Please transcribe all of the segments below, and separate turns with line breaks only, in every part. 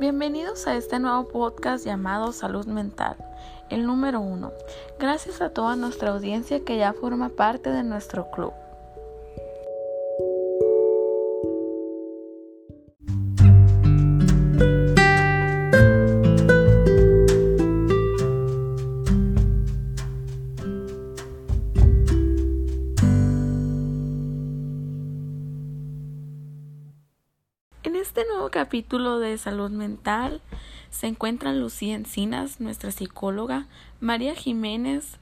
Bienvenidos a este nuevo podcast llamado Salud Mental, el número uno. Gracias a toda nuestra audiencia que ya forma parte de nuestro club. Este nuevo capítulo de salud mental se encuentran Lucía Encinas, nuestra psicóloga, María Jiménez,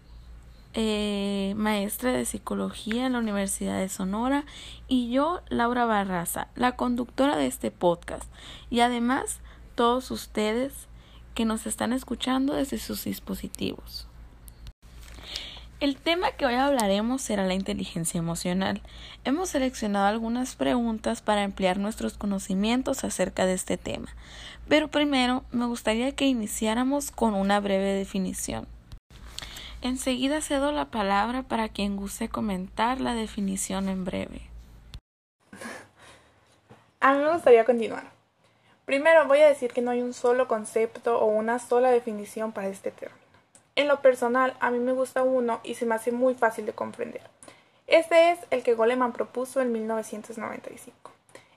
eh, maestra de psicología en la Universidad de Sonora, y yo, Laura Barraza, la conductora de este podcast, y además todos ustedes que nos están escuchando desde sus dispositivos. El tema que hoy hablaremos será la inteligencia emocional. Hemos seleccionado algunas preguntas para ampliar nuestros conocimientos acerca de este tema, pero primero me gustaría que iniciáramos con una breve definición. Enseguida cedo la palabra para quien guste comentar la definición en breve.
A mí me gustaría continuar. Primero voy a decir que no hay un solo concepto o una sola definición para este término. En lo personal, a mí me gusta uno y se me hace muy fácil de comprender. Este es el que Goleman propuso en 1995.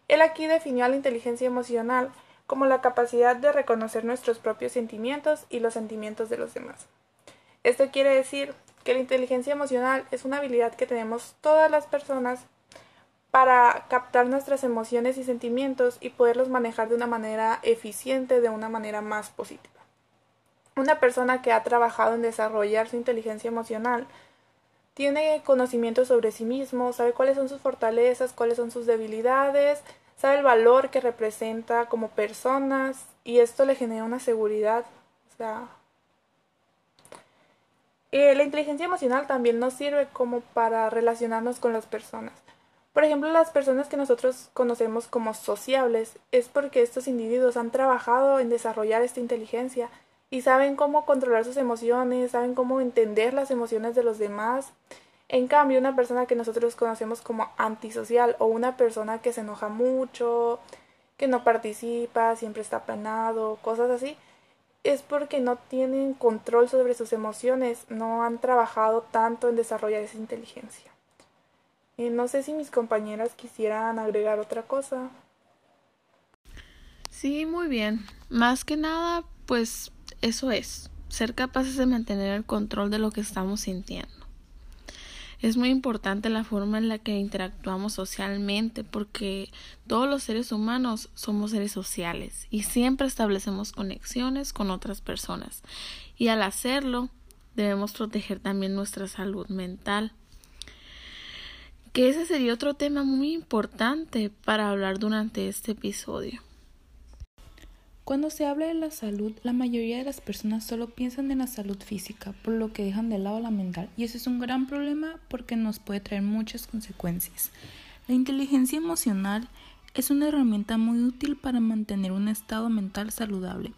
Él aquí definió a la inteligencia emocional como la capacidad de reconocer nuestros propios sentimientos y los sentimientos de los demás. Esto quiere decir que la inteligencia emocional es una habilidad que tenemos todas las personas para captar nuestras emociones y sentimientos y poderlos manejar de una manera eficiente, de una manera más positiva. Una persona que ha trabajado en desarrollar su inteligencia emocional tiene conocimiento sobre sí mismo, sabe cuáles son sus fortalezas, cuáles son sus debilidades, sabe el valor que representa como personas y esto le genera una seguridad. Eh, la inteligencia emocional también nos sirve como para relacionarnos con las personas. Por ejemplo, las personas que nosotros conocemos como sociables es porque estos individuos han trabajado en desarrollar esta inteligencia y saben cómo controlar sus emociones, saben cómo entender las emociones de los demás. En cambio, una persona que nosotros conocemos como antisocial o una persona que se enoja mucho, que no participa, siempre está apenado, cosas así, es porque no tienen control sobre sus emociones, no han trabajado tanto en desarrollar esa inteligencia. Y no sé si mis compañeras quisieran agregar otra cosa.
Sí, muy bien. Más que nada, pues eso es, ser capaces de mantener el control de lo que estamos sintiendo. Es muy importante la forma en la que interactuamos socialmente porque todos los seres humanos somos seres sociales y siempre establecemos conexiones con otras personas y al hacerlo debemos proteger también nuestra salud mental. Que ese sería otro tema muy importante para hablar durante este episodio.
Cuando se habla de la salud, la mayoría de las personas solo piensan en la salud física, por lo que dejan de lado la mental, y eso es un gran problema porque nos puede traer muchas consecuencias. La inteligencia emocional es una herramienta muy útil para mantener un estado mental saludable.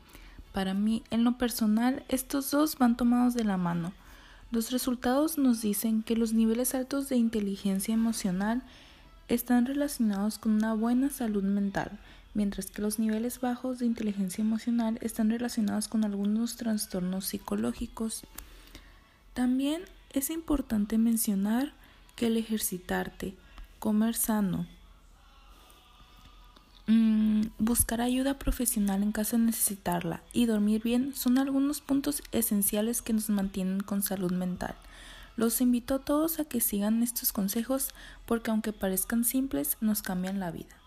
Para mí, en lo personal, estos dos van tomados de la mano. Los resultados nos dicen que los niveles altos de inteligencia emocional están relacionados con una buena salud mental mientras que los niveles bajos de inteligencia emocional están relacionados con algunos trastornos psicológicos. También es importante mencionar que el ejercitarte, comer sano, mm, buscar ayuda profesional en caso de necesitarla y dormir bien son algunos puntos esenciales que nos mantienen con salud mental. Los invito a todos a que sigan estos consejos porque aunque parezcan simples, nos cambian la vida.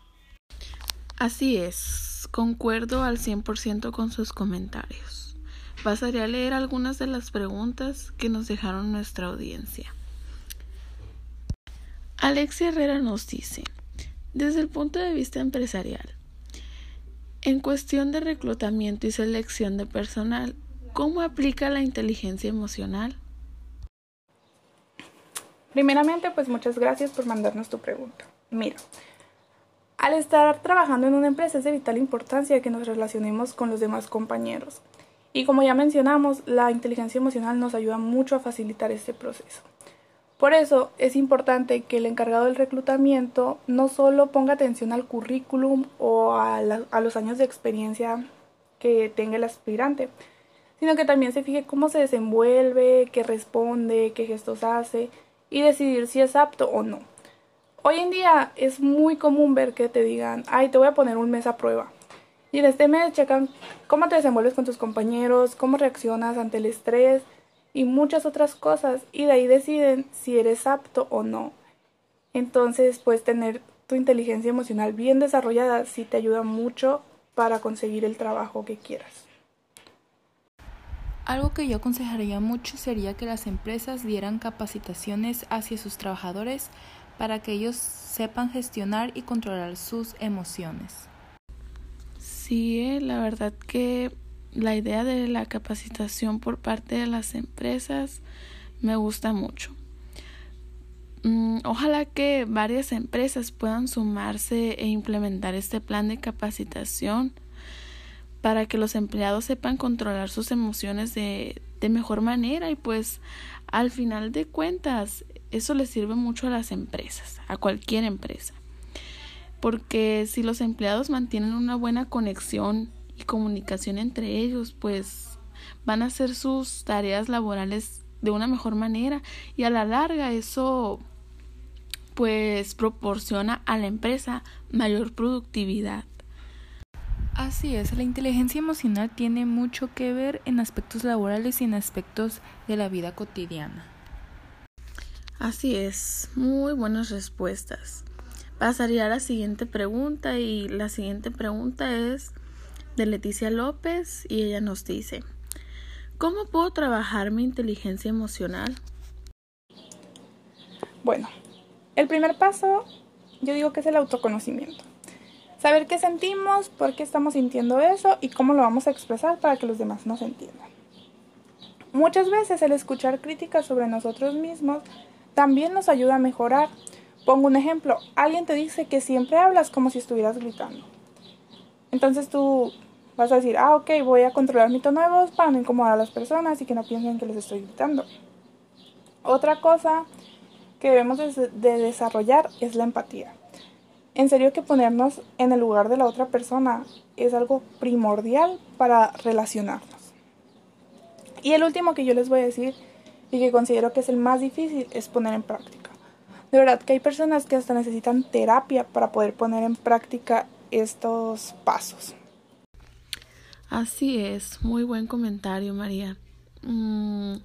Así es, concuerdo al 100% con sus comentarios. Pasaré a leer algunas de las preguntas que nos dejaron nuestra audiencia. Alexia Herrera nos dice, desde el punto de vista empresarial, en cuestión de reclutamiento y selección de personal, ¿cómo aplica la inteligencia emocional?
Primeramente, pues muchas gracias por mandarnos tu pregunta. Mira, al estar trabajando en una empresa es de vital importancia que nos relacionemos con los demás compañeros. Y como ya mencionamos, la inteligencia emocional nos ayuda mucho a facilitar este proceso. Por eso es importante que el encargado del reclutamiento no solo ponga atención al currículum o a, los años de experiencia que tenga el aspirante, sino que también se fije cómo se desenvuelve, qué responde, qué gestos hace y decidir si es apto o no. Hoy en día es muy común ver que te digan, ay, te voy a poner un mes a prueba. Y en este mes checan cómo te desenvuelves con tus compañeros, cómo reaccionas ante el estrés y muchas otras cosas. Y de ahí deciden si eres apto o no. Entonces, pues tener tu inteligencia emocional bien desarrollada sí te ayuda mucho para conseguir el trabajo que quieras.
Algo que yo aconsejaría mucho sería que las empresas dieran capacitaciones hacia sus trabajadores para que ellos sepan gestionar y controlar sus emociones.
Sí, eh, la verdad que la idea de la capacitación por parte de las empresas me gusta mucho. Mm, ojalá que varias empresas puedan sumarse e implementar este plan de capacitación para que los empleados sepan controlar sus emociones de, de mejor manera y pues al final de cuentas eso le sirve mucho a las empresas, a cualquier empresa. Porque si los empleados mantienen una buena conexión y comunicación entre ellos, pues van a hacer sus tareas laborales de una mejor manera y a la larga eso pues proporciona a la empresa mayor productividad.
Así es, la inteligencia emocional tiene mucho que ver en aspectos laborales y en aspectos de la vida cotidiana.
Así es, muy buenas respuestas. Pasaría a la siguiente pregunta y la siguiente pregunta es de Leticia López y ella nos dice, ¿cómo puedo trabajar mi inteligencia emocional?
Bueno, el primer paso yo digo que es el autoconocimiento. Saber qué sentimos, por qué estamos sintiendo eso y cómo lo vamos a expresar para que los demás nos entiendan. Muchas veces el escuchar críticas sobre nosotros mismos también nos ayuda a mejorar. Pongo un ejemplo, alguien te dice que siempre hablas como si estuvieras gritando. Entonces tú vas a decir, ah, ok, voy a controlar mi tono de voz para no incomodar a las personas y que no piensen que les estoy gritando. Otra cosa que debemos de, desarrollar es la empatía. En serio que ponernos en el lugar de la otra persona es algo primordial para relacionarnos. Y el último que yo les voy a decir y que considero que es el más difícil es poner en práctica. De verdad que hay personas que hasta necesitan terapia para poder poner en práctica estos pasos.
Así es, muy buen comentario María. Mm,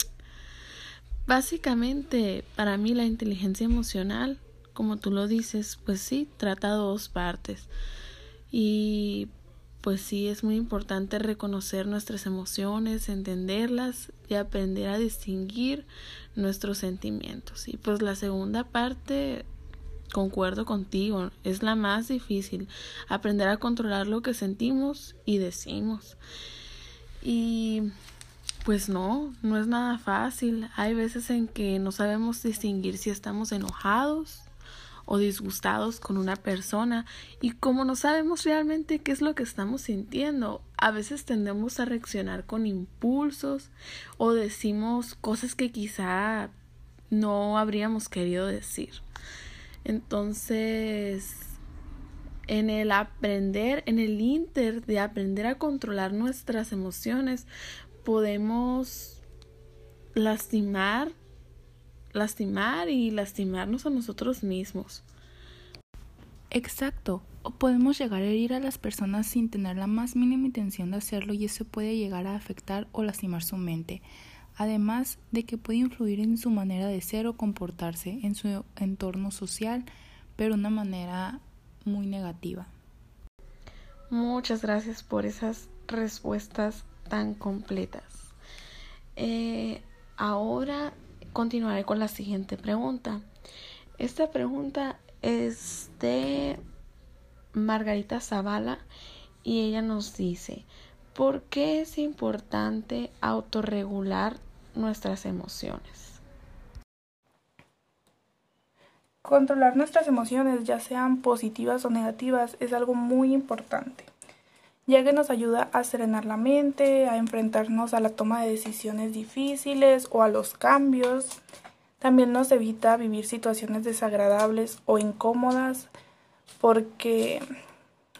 básicamente, para mí la inteligencia emocional, como tú lo dices, pues sí, trata dos partes. Y pues sí es muy importante reconocer nuestras emociones, entenderlas y aprender a distinguir nuestros sentimientos. Y pues la segunda parte, concuerdo contigo, es la más difícil, aprender a controlar lo que sentimos y decimos. Y pues no, no es nada fácil. Hay veces en que no sabemos distinguir si estamos enojados o disgustados con una persona y como no sabemos realmente qué es lo que estamos sintiendo, a veces tendemos a reaccionar con impulsos o decimos cosas que quizá no habríamos querido decir. Entonces, en el aprender, en el inter de aprender a controlar nuestras emociones, podemos lastimar lastimar y lastimarnos a nosotros mismos.
Exacto, o podemos llegar a herir a las personas sin tener la más mínima intención de hacerlo y eso puede llegar a afectar o lastimar su mente, además de que puede influir en su manera de ser o comportarse en su entorno social, pero de una manera muy negativa.
Muchas gracias por esas respuestas tan completas. Eh, ahora continuaré con la siguiente pregunta. Esta pregunta es de Margarita Zavala y ella nos dice, ¿por qué es importante autorregular nuestras emociones?
Controlar nuestras emociones, ya sean positivas o negativas, es algo muy importante, ya que nos ayuda a serenar la mente, a enfrentarnos a la toma de decisiones difíciles o a los cambios. También nos evita vivir situaciones desagradables o incómodas porque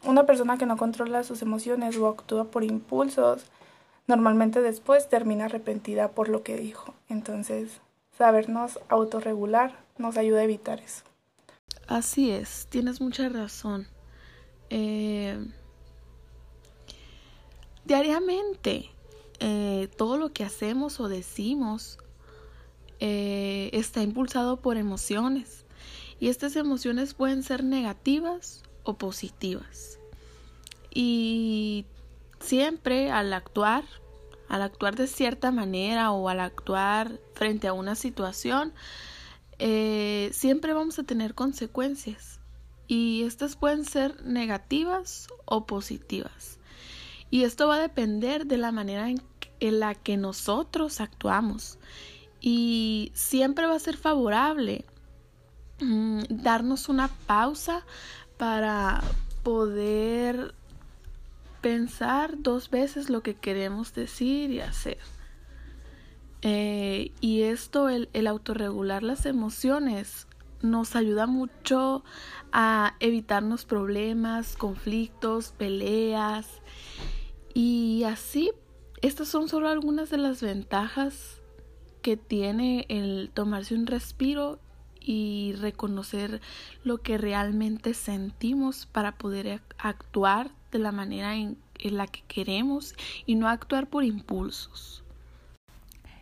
Una persona que no controla sus emociones o actúa por impulsos, normalmente después termina arrepentida por lo que dijo. Entonces, sabernos autorregular nos ayuda a evitar eso.
Así es, tienes mucha razón. Eh, diariamente, eh, todo lo que hacemos o decimos eh, está impulsado por emociones. Y estas emociones pueden ser negativas o positivas. Y siempre al actuar, al actuar de cierta manera o al actuar frente a una situación, eh, siempre vamos a tener consecuencias. Y estas pueden ser negativas o positivas. Y esto va a depender de la manera en, en la que nosotros actuamos. Y siempre va a ser favorable Mm, darnos una pausa para poder pensar dos veces lo que queremos decir y hacer. Eh, y esto, el, el autorregular las emociones, nos ayuda mucho a evitarnos problemas, conflictos, peleas. Y así, estas son solo algunas de las ventajas que tiene el tomarse un respiro y reconocer lo que realmente sentimos para poder actuar de la manera en, la que queremos y no actuar por impulsos.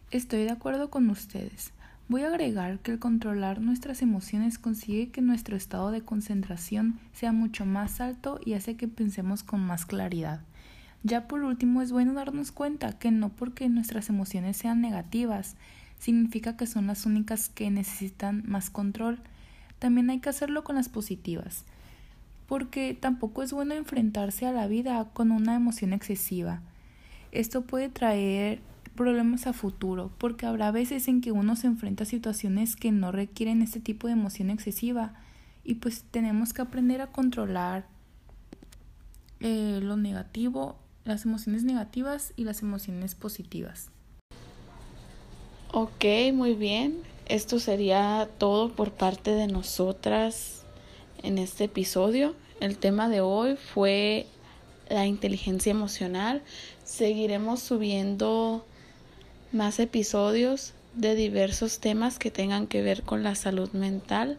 Estoy de acuerdo con ustedes. Voy a agregar que el controlar nuestras emociones consigue que nuestro estado de concentración sea mucho más alto y hace que pensemos con más claridad. Ya por último es bueno darnos cuenta que no porque nuestras emociones sean negativas, significa que son las únicas que necesitan más control. También hay que hacerlo con las positivas, porque tampoco es bueno enfrentarse a la vida con una emoción excesiva. Esto puede traer problemas a futuro, porque habrá veces en que uno se enfrenta a situaciones que no requieren este tipo de emoción excesiva y pues tenemos que aprender a controlar eh, lo negativo, las emociones negativas y las emociones positivas.
Ok, muy bien. Esto sería todo por parte de nosotras en este episodio. El tema de hoy fue la inteligencia emocional. Seguiremos subiendo más episodios de diversos temas que tengan que ver con la salud mental.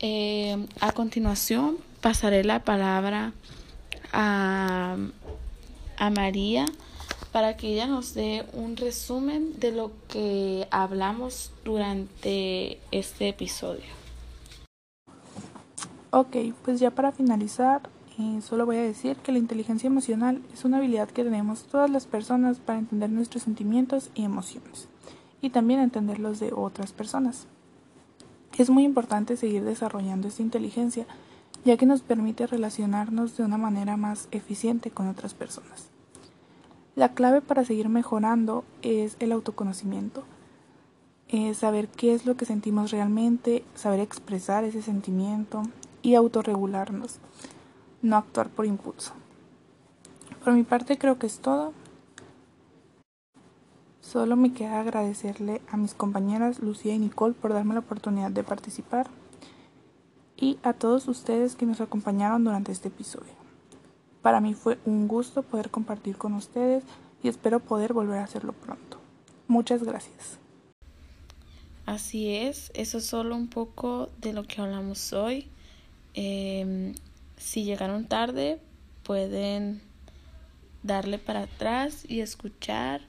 Eh, a continuación pasaré la palabra a, a María para que ella nos dé un resumen de lo que hablamos durante este episodio.
Ok, pues ya para finalizar, eh, solo voy a decir que la inteligencia emocional es una habilidad que tenemos todas las personas para entender nuestros sentimientos y emociones y también entender los de otras personas. Es muy importante seguir desarrollando esta inteligencia ya que nos permite relacionarnos de una manera más eficiente con otras personas. La clave para seguir mejorando es el autoconocimiento. saber qué es lo que sentimos realmente, saber expresar ese sentimiento y autorregularnos, no actuar por impulso. Por mi parte creo que es todo. Solo me queda agradecerle a mis compañeras Lucía y Nicole por darme la oportunidad de participar y a todos ustedes que nos acompañaron durante este episodio. Para mí fue un gusto poder compartir con ustedes y espero poder volver a hacerlo pronto. Muchas gracias.
Así es, eso es solo un poco de lo que hablamos hoy. Em, si llegaron tarde, pueden darle para atrás y escuchar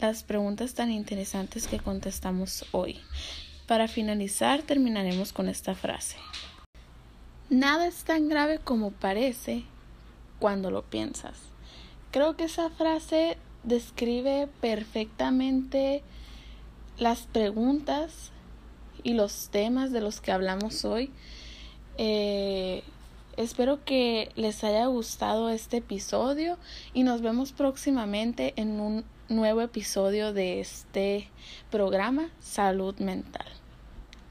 las preguntas tan interesantes que contestamos hoy. Para finalizar, terminaremos con esta frase. Nada es tan grave como parece cuando lo piensas. Creo que esa frase describe perfectamente las preguntas y los temas de los que hablamos hoy. Eh, espero que les haya gustado este episodio y nos vemos próximamente en un nuevo episodio de este programa Salud Mental.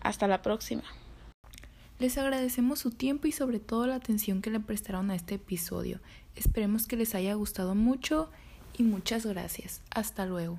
Hasta la próxima.
Les agradecemos su tiempo y sobre todo la atención que le prestaron a este episodio. Esperemos que les haya gustado mucho y muchas gracias. Hasta luego.